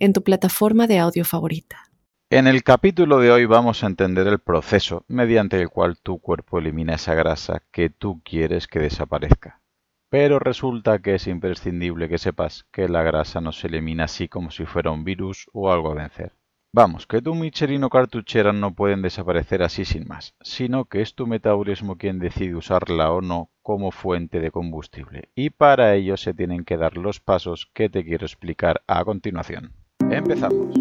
en tu plataforma de audio favorita. En el capítulo de hoy vamos a entender el proceso mediante el cual tu cuerpo elimina esa grasa que tú quieres que desaparezca. Pero resulta que es imprescindible que sepas que la grasa no se elimina así como si fuera un virus o algo a vencer. Vamos, que tu Michelin o cartuchera no pueden desaparecer así sin más, sino que es tu metabolismo quien decide usarla o no como fuente de combustible, y para ello se tienen que dar los pasos que te quiero explicar a continuación. Empezamos.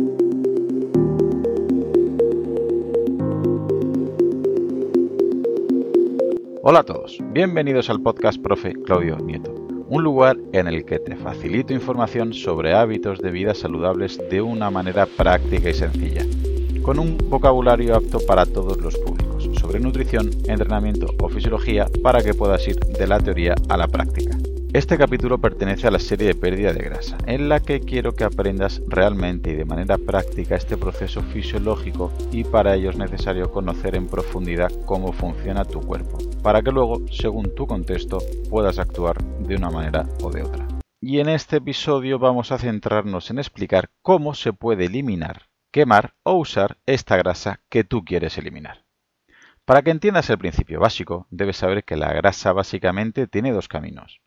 Hola a todos, bienvenidos al podcast Profe Claudio Nieto, un lugar en el que te facilito información sobre hábitos de vida saludables de una manera práctica y sencilla, con un vocabulario apto para todos los públicos, sobre nutrición, entrenamiento o fisiología para que puedas ir de la teoría a la práctica. Este capítulo pertenece a la serie de pérdida de grasa, en la que quiero que aprendas realmente y de manera práctica este proceso fisiológico y para ello es necesario conocer en profundidad cómo funciona tu cuerpo, para que luego, según tu contexto, puedas actuar de una manera o de otra. Y en este episodio vamos a centrarnos en explicar cómo se puede eliminar, quemar o usar esta grasa que tú quieres eliminar. Para que entiendas el principio básico, debes saber que la grasa básicamente tiene dos caminos.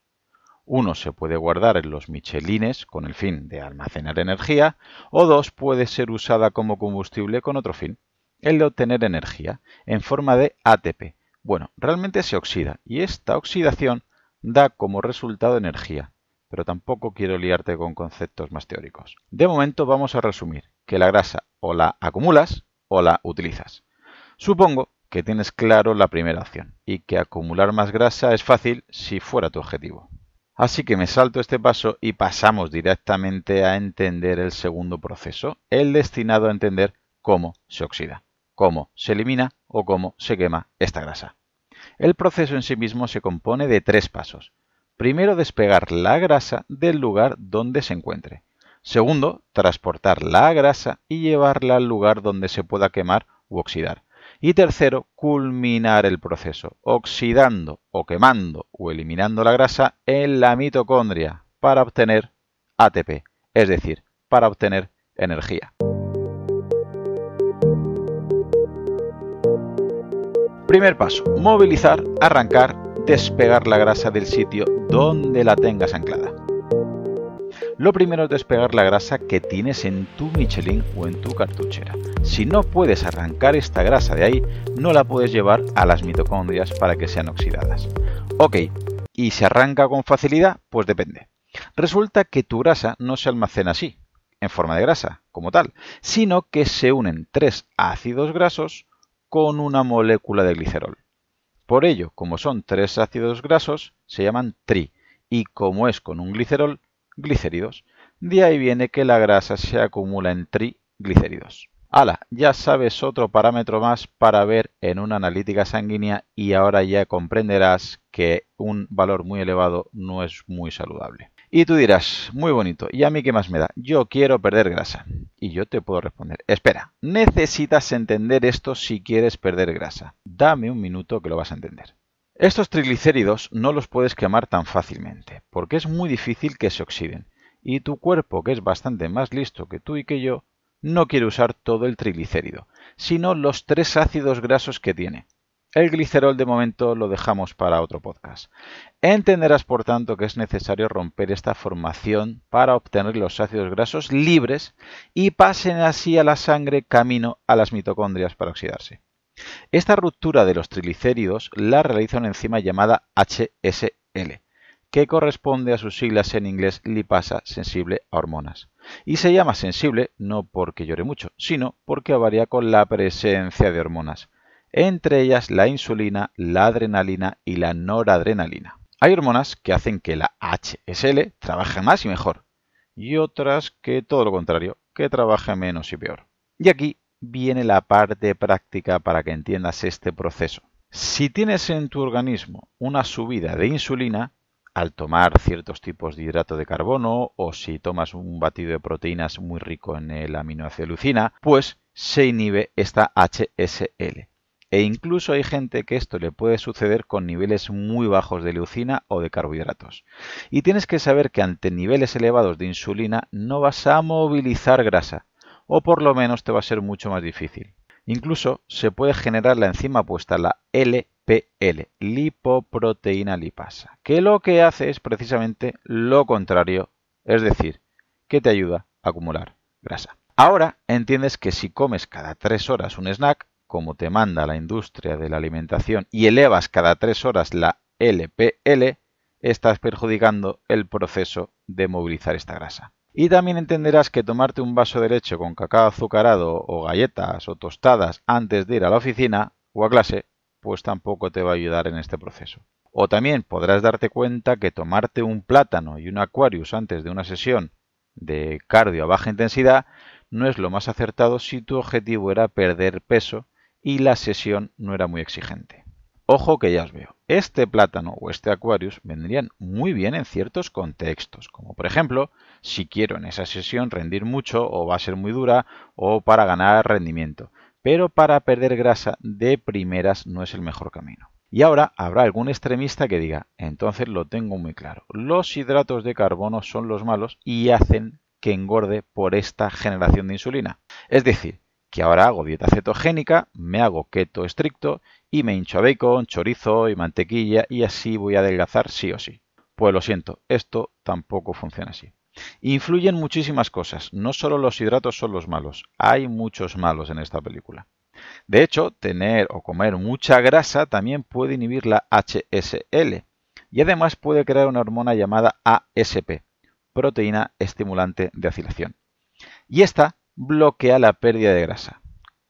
Uno se puede guardar en los michelines con el fin de almacenar energía, o dos puede ser usada como combustible con otro fin, el de obtener energía, en forma de ATP. Bueno, realmente se oxida, y esta oxidación da como resultado energía, pero tampoco quiero liarte con conceptos más teóricos. De momento vamos a resumir que la grasa o la acumulas o la utilizas. Supongo que tienes claro la primera opción y que acumular más grasa es fácil si fuera tu objetivo. Así que me salto este paso y pasamos directamente a entender el segundo proceso, el destinado a entender cómo se oxida, cómo se elimina o cómo se quema esta grasa. El proceso en sí mismo se compone de tres pasos. Primero, despegar la grasa del lugar donde se encuentre. Segundo, transportar la grasa y llevarla al lugar donde se pueda quemar u oxidar. Y tercero, culminar el proceso, oxidando o quemando o eliminando la grasa en la mitocondria para obtener ATP, es decir, para obtener energía. Primer paso, movilizar, arrancar, despegar la grasa del sitio donde la tengas anclada. Lo primero es despegar la grasa que tienes en tu Michelin o en tu cartuchera. Si no puedes arrancar esta grasa de ahí, no la puedes llevar a las mitocondrias para que sean oxidadas. Ok, ¿y se arranca con facilidad? Pues depende. Resulta que tu grasa no se almacena así, en forma de grasa, como tal, sino que se unen tres ácidos grasos con una molécula de glicerol. Por ello, como son tres ácidos grasos, se llaman tri, y como es con un glicerol, glicéridos. De ahí viene que la grasa se acumula en triglicéridos. Hala, ya sabes otro parámetro más para ver en una analítica sanguínea y ahora ya comprenderás que un valor muy elevado no es muy saludable. Y tú dirás, muy bonito, ¿y a mí qué más me da? Yo quiero perder grasa. Y yo te puedo responder, espera, necesitas entender esto si quieres perder grasa. Dame un minuto que lo vas a entender. Estos triglicéridos no los puedes quemar tan fácilmente, porque es muy difícil que se oxiden, y tu cuerpo, que es bastante más listo que tú y que yo, no quiere usar todo el triglicérido, sino los tres ácidos grasos que tiene. El glicerol de momento lo dejamos para otro podcast. Entenderás por tanto que es necesario romper esta formación para obtener los ácidos grasos libres y pasen así a la sangre camino a las mitocondrias para oxidarse. Esta ruptura de los triglicéridos la realiza una enzima llamada HSL, que corresponde a sus siglas en inglés lipasa sensible a hormonas. Y se llama sensible no porque llore mucho, sino porque varía con la presencia de hormonas, entre ellas la insulina, la adrenalina y la noradrenalina. Hay hormonas que hacen que la HSL trabaje más y mejor, y otras que todo lo contrario, que trabaje menos y peor. Y aquí viene la parte práctica para que entiendas este proceso. Si tienes en tu organismo una subida de insulina, al tomar ciertos tipos de hidrato de carbono o si tomas un batido de proteínas muy rico en el aminoácido leucina, pues se inhibe esta HSL. E incluso hay gente que esto le puede suceder con niveles muy bajos de leucina o de carbohidratos. Y tienes que saber que ante niveles elevados de insulina no vas a movilizar grasa, o por lo menos te va a ser mucho más difícil. Incluso se puede generar la enzima puesta, la LPL, lipoproteína lipasa, que lo que hace es precisamente lo contrario, es decir, que te ayuda a acumular grasa. Ahora entiendes que si comes cada 3 horas un snack, como te manda la industria de la alimentación y elevas cada tres horas la LPL, estás perjudicando el proceso de movilizar esta grasa. Y también entenderás que tomarte un vaso de leche con cacao azucarado o galletas o tostadas antes de ir a la oficina o a clase, pues tampoco te va a ayudar en este proceso. O también podrás darte cuenta que tomarte un plátano y un Aquarius antes de una sesión de cardio a baja intensidad no es lo más acertado si tu objetivo era perder peso y la sesión no era muy exigente. Ojo que ya os veo, este plátano o este Aquarius vendrían muy bien en ciertos contextos, como por ejemplo si quiero en esa sesión rendir mucho o va a ser muy dura o para ganar rendimiento, pero para perder grasa de primeras no es el mejor camino. Y ahora habrá algún extremista que diga, entonces lo tengo muy claro, los hidratos de carbono son los malos y hacen que engorde por esta generación de insulina. Es decir, que ahora hago dieta cetogénica, me hago keto estricto y me hincho a bacon, chorizo y mantequilla y así voy a adelgazar sí o sí. Pues lo siento, esto tampoco funciona así. Influyen muchísimas cosas, no solo los hidratos son los malos, hay muchos malos en esta película. De hecho, tener o comer mucha grasa también puede inhibir la HSL y además puede crear una hormona llamada ASP, proteína estimulante de acilación. Y esta bloquea la pérdida de grasa.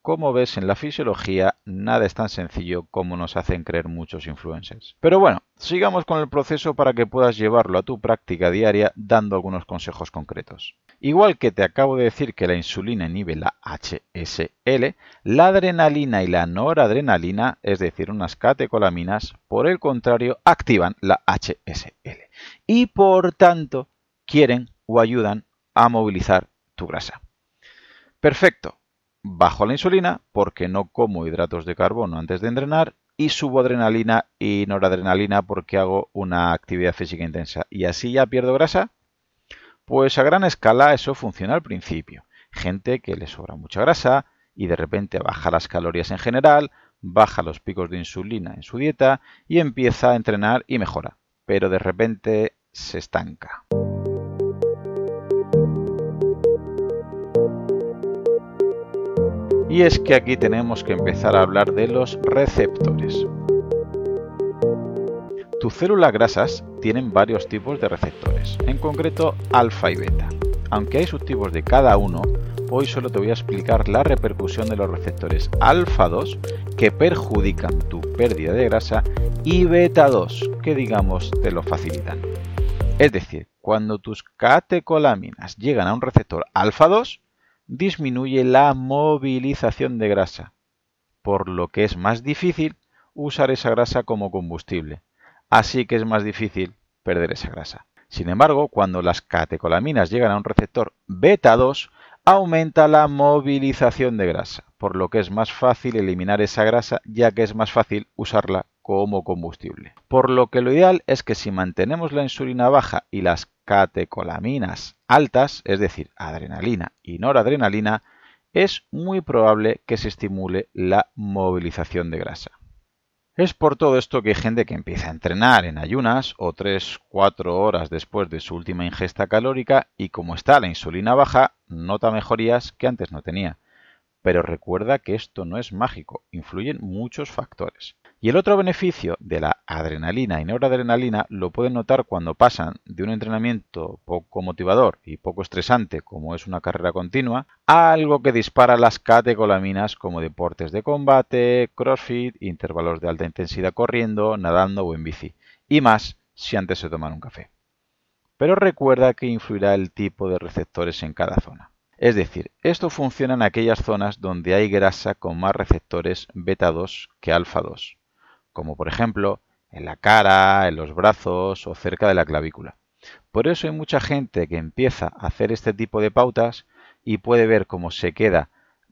Como ves en la fisiología, nada es tan sencillo como nos hacen creer muchos influencers. Pero bueno, sigamos con el proceso para que puedas llevarlo a tu práctica diaria dando algunos consejos concretos. Igual que te acabo de decir que la insulina inhibe la HSL, la adrenalina y la noradrenalina, es decir, unas catecolaminas, por el contrario, activan la HSL y por tanto quieren o ayudan a movilizar tu grasa. Perfecto. Bajo la insulina porque no como hidratos de carbono antes de entrenar y subo adrenalina y noradrenalina porque hago una actividad física intensa y así ya pierdo grasa. Pues a gran escala eso funciona al principio. Gente que le sobra mucha grasa y de repente baja las calorías en general, baja los picos de insulina en su dieta y empieza a entrenar y mejora. Pero de repente se estanca. Y es que aquí tenemos que empezar a hablar de los receptores. Tus células grasas tienen varios tipos de receptores, en concreto alfa y beta. Aunque hay subtipos de cada uno, hoy solo te voy a explicar la repercusión de los receptores alfa 2 que perjudican tu pérdida de grasa y beta 2 que digamos te lo facilitan. Es decir, cuando tus catecolaminas llegan a un receptor alfa 2, disminuye la movilización de grasa, por lo que es más difícil usar esa grasa como combustible. Así que es más difícil perder esa grasa. Sin embargo, cuando las catecolaminas llegan a un receptor beta 2, aumenta la movilización de grasa, por lo que es más fácil eliminar esa grasa ya que es más fácil usarla como combustible. Por lo que lo ideal es que si mantenemos la insulina baja y las catecolaminas altas, es decir, adrenalina y noradrenalina, es muy probable que se estimule la movilización de grasa. Es por todo esto que hay gente que empieza a entrenar en ayunas o 3-4 horas después de su última ingesta calórica y como está la insulina baja, nota mejorías que antes no tenía. Pero recuerda que esto no es mágico, influyen muchos factores. Y el otro beneficio de la adrenalina y noradrenalina lo pueden notar cuando pasan de un entrenamiento poco motivador y poco estresante como es una carrera continua a algo que dispara las catecolaminas como deportes de combate, crossfit, intervalos de alta intensidad corriendo, nadando o en bici. Y más si antes se toman un café. Pero recuerda que influirá el tipo de receptores en cada zona. Es decir, esto funciona en aquellas zonas donde hay grasa con más receptores beta 2 que alfa 2, como por ejemplo en la cara, en los brazos o cerca de la clavícula. Por eso hay mucha gente que empieza a hacer este tipo de pautas y puede ver cómo se queda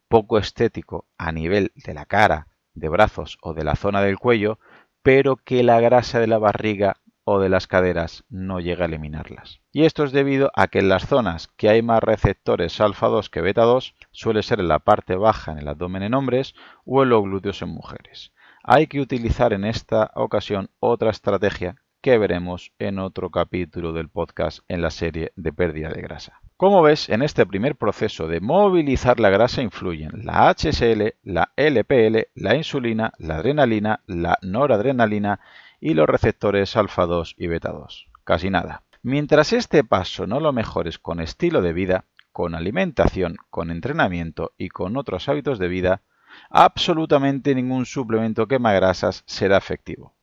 poco estético a nivel de la cara, de brazos o de la zona del cuello, pero que la grasa de la barriga o de las caderas no llega a eliminarlas. Y esto es debido a que en las zonas que hay más receptores alfa 2 que beta 2 suele ser en la parte baja en el abdomen en hombres o en los glúteos en mujeres. Hay que utilizar en esta ocasión otra estrategia que veremos en otro capítulo del podcast en la serie de pérdida de grasa. Como ves, en este primer proceso de movilizar la grasa influyen la HSL, la LPL, la insulina, la adrenalina, la noradrenalina y los receptores alfa 2 y beta 2. Casi nada. Mientras este paso no lo mejores con estilo de vida, con alimentación, con entrenamiento y con otros hábitos de vida, absolutamente ningún suplemento quema grasas será efectivo.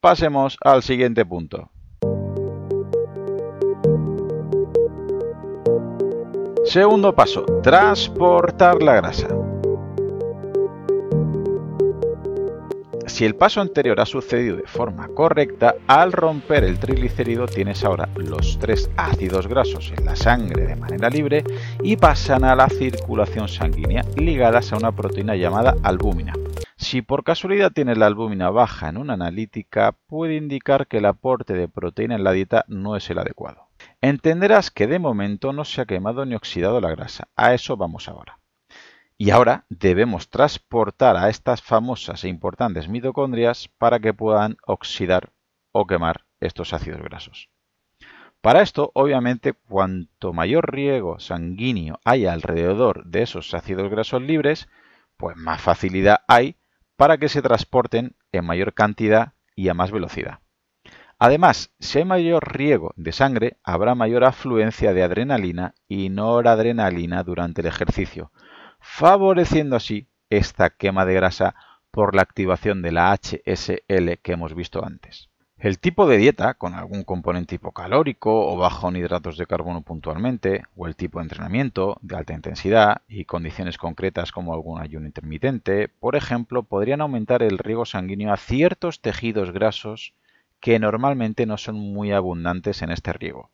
Pasemos al siguiente punto. Segundo paso, transportar la grasa. Si el paso anterior ha sucedido de forma correcta, al romper el triglicérido tienes ahora los tres ácidos grasos en la sangre de manera libre y pasan a la circulación sanguínea ligadas a una proteína llamada albúmina. Si por casualidad tienes la albúmina baja en una analítica, puede indicar que el aporte de proteína en la dieta no es el adecuado. Entenderás que de momento no se ha quemado ni oxidado la grasa. A eso vamos ahora. Y ahora debemos transportar a estas famosas e importantes mitocondrias para que puedan oxidar o quemar estos ácidos grasos. Para esto, obviamente, cuanto mayor riego sanguíneo hay alrededor de esos ácidos grasos libres, pues más facilidad hay para que se transporten en mayor cantidad y a más velocidad. Además, si hay mayor riego de sangre, habrá mayor afluencia de adrenalina y noradrenalina durante el ejercicio, favoreciendo así esta quema de grasa por la activación de la HSL que hemos visto antes. El tipo de dieta, con algún componente hipocalórico o bajo en hidratos de carbono puntualmente, o el tipo de entrenamiento de alta intensidad y condiciones concretas como algún ayuno intermitente, por ejemplo, podrían aumentar el riego sanguíneo a ciertos tejidos grasos que normalmente no son muy abundantes en este riego,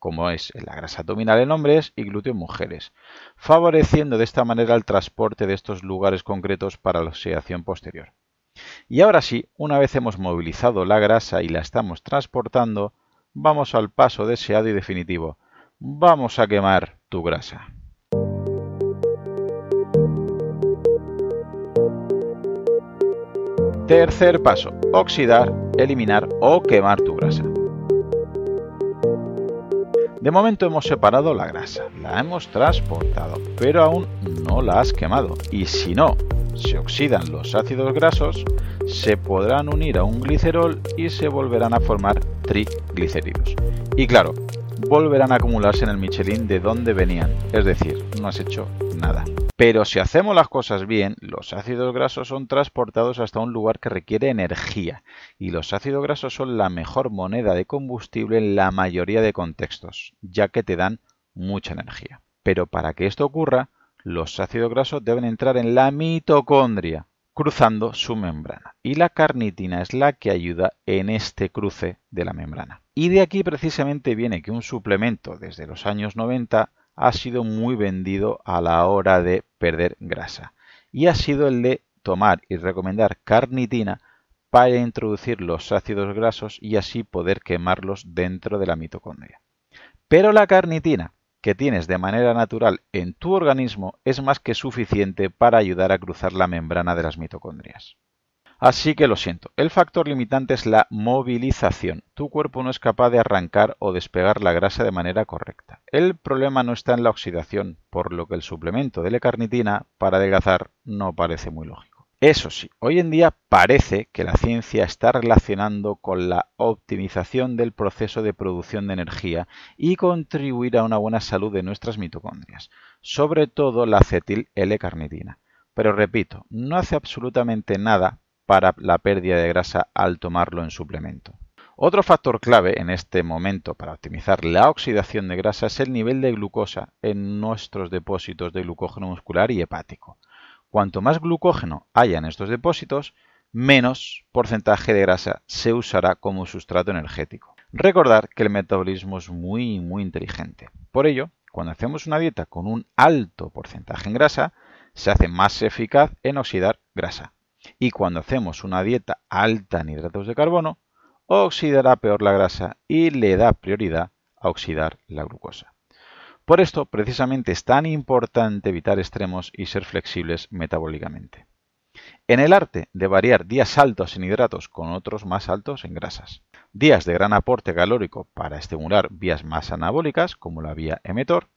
como es la grasa abdominal en hombres y glúteo en mujeres, favoreciendo de esta manera el transporte de estos lugares concretos para la oxidación posterior. Y ahora sí, una vez hemos movilizado la grasa y la estamos transportando, vamos al paso deseado y definitivo. Vamos a quemar tu grasa. Tercer paso, oxidar, eliminar o quemar tu grasa. De momento hemos separado la grasa, la hemos transportado, pero aún no la has quemado. Y si no se oxidan los ácidos grasos, se podrán unir a un glicerol y se volverán a formar triglicéridos. Y claro, volverán a acumularse en el Michelin de donde venían, es decir, no has hecho nada. Pero si hacemos las cosas bien, los ácidos grasos son transportados hasta un lugar que requiere energía, y los ácidos grasos son la mejor moneda de combustible en la mayoría de contextos, ya que te dan mucha energía. Pero para que esto ocurra, los ácidos grasos deben entrar en la mitocondria, cruzando su membrana, y la carnitina es la que ayuda en este cruce de la membrana. Y de aquí precisamente viene que un suplemento desde los años 90 ha sido muy vendido a la hora de perder grasa y ha sido el de tomar y recomendar carnitina para introducir los ácidos grasos y así poder quemarlos dentro de la mitocondria. Pero la carnitina que tienes de manera natural en tu organismo es más que suficiente para ayudar a cruzar la membrana de las mitocondrias. Así que lo siento, el factor limitante es la movilización. Tu cuerpo no es capaz de arrancar o despegar la grasa de manera correcta. El problema no está en la oxidación, por lo que el suplemento de L-carnitina para adelgazar no parece muy lógico. Eso sí, hoy en día parece que la ciencia está relacionando con la optimización del proceso de producción de energía y contribuir a una buena salud de nuestras mitocondrias, sobre todo la acetil L-carnitina. Pero repito, no hace absolutamente nada para la pérdida de grasa al tomarlo en suplemento. Otro factor clave en este momento para optimizar la oxidación de grasa es el nivel de glucosa en nuestros depósitos de glucógeno muscular y hepático. Cuanto más glucógeno haya en estos depósitos, menos porcentaje de grasa se usará como sustrato energético. Recordar que el metabolismo es muy muy inteligente. Por ello, cuando hacemos una dieta con un alto porcentaje en grasa, se hace más eficaz en oxidar grasa. Y cuando hacemos una dieta alta en hidratos de carbono, oxidará peor la grasa y le da prioridad a oxidar la glucosa. Por esto, precisamente es tan importante evitar extremos y ser flexibles metabólicamente. En el arte de variar días altos en hidratos con otros más altos en grasas. Días de gran aporte calórico para estimular vías más anabólicas, como la vía emetor,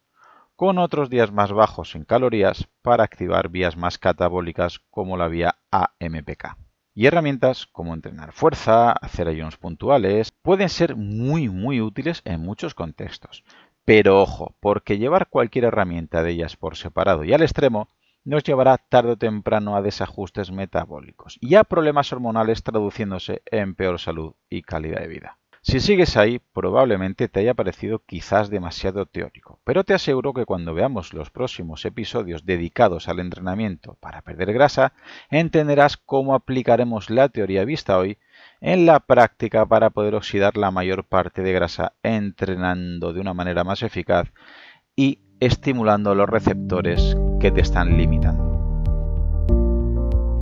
con otros días más bajos en calorías para activar vías más catabólicas, como la vía AMPK. Y herramientas como entrenar fuerza, hacer ayunos puntuales, pueden ser muy muy útiles en muchos contextos. Pero ojo, porque llevar cualquier herramienta de ellas por separado y al extremo nos llevará tarde o temprano a desajustes metabólicos y a problemas hormonales traduciéndose en peor salud y calidad de vida. Si sigues ahí, probablemente te haya parecido quizás demasiado teórico, pero te aseguro que cuando veamos los próximos episodios dedicados al entrenamiento para perder grasa, entenderás cómo aplicaremos la teoría vista hoy en la práctica para poder oxidar la mayor parte de grasa entrenando de una manera más eficaz y estimulando los receptores que te están limitando.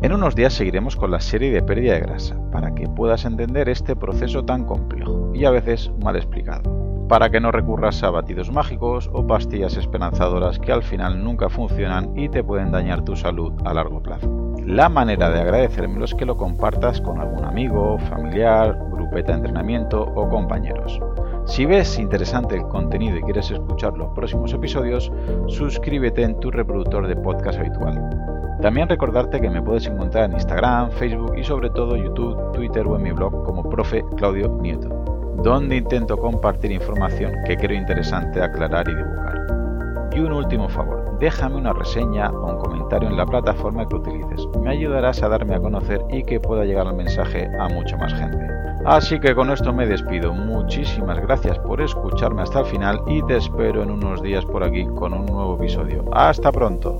En unos días seguiremos con la serie de pérdida de grasa, para que puedas entender este proceso tan complejo y a veces mal explicado, para que no recurras a batidos mágicos o pastillas esperanzadoras que al final nunca funcionan y te pueden dañar tu salud a largo plazo. La manera de agradecérmelo es que lo compartas con algún amigo, familiar, grupeta de entrenamiento o compañeros. Si ves interesante el contenido y quieres escuchar los próximos episodios, suscríbete en tu reproductor de podcast habitual. También recordarte que me puedes encontrar en Instagram, Facebook y sobre todo YouTube, Twitter o en mi blog como profe Claudio Nieto, donde intento compartir información que creo interesante aclarar y divulgar. Y un último favor, déjame una reseña o un comentario en la plataforma que utilices. Me ayudarás a darme a conocer y que pueda llegar el mensaje a mucha más gente. Así que con esto me despido. Muchísimas gracias por escucharme hasta el final y te espero en unos días por aquí con un nuevo episodio. Hasta pronto.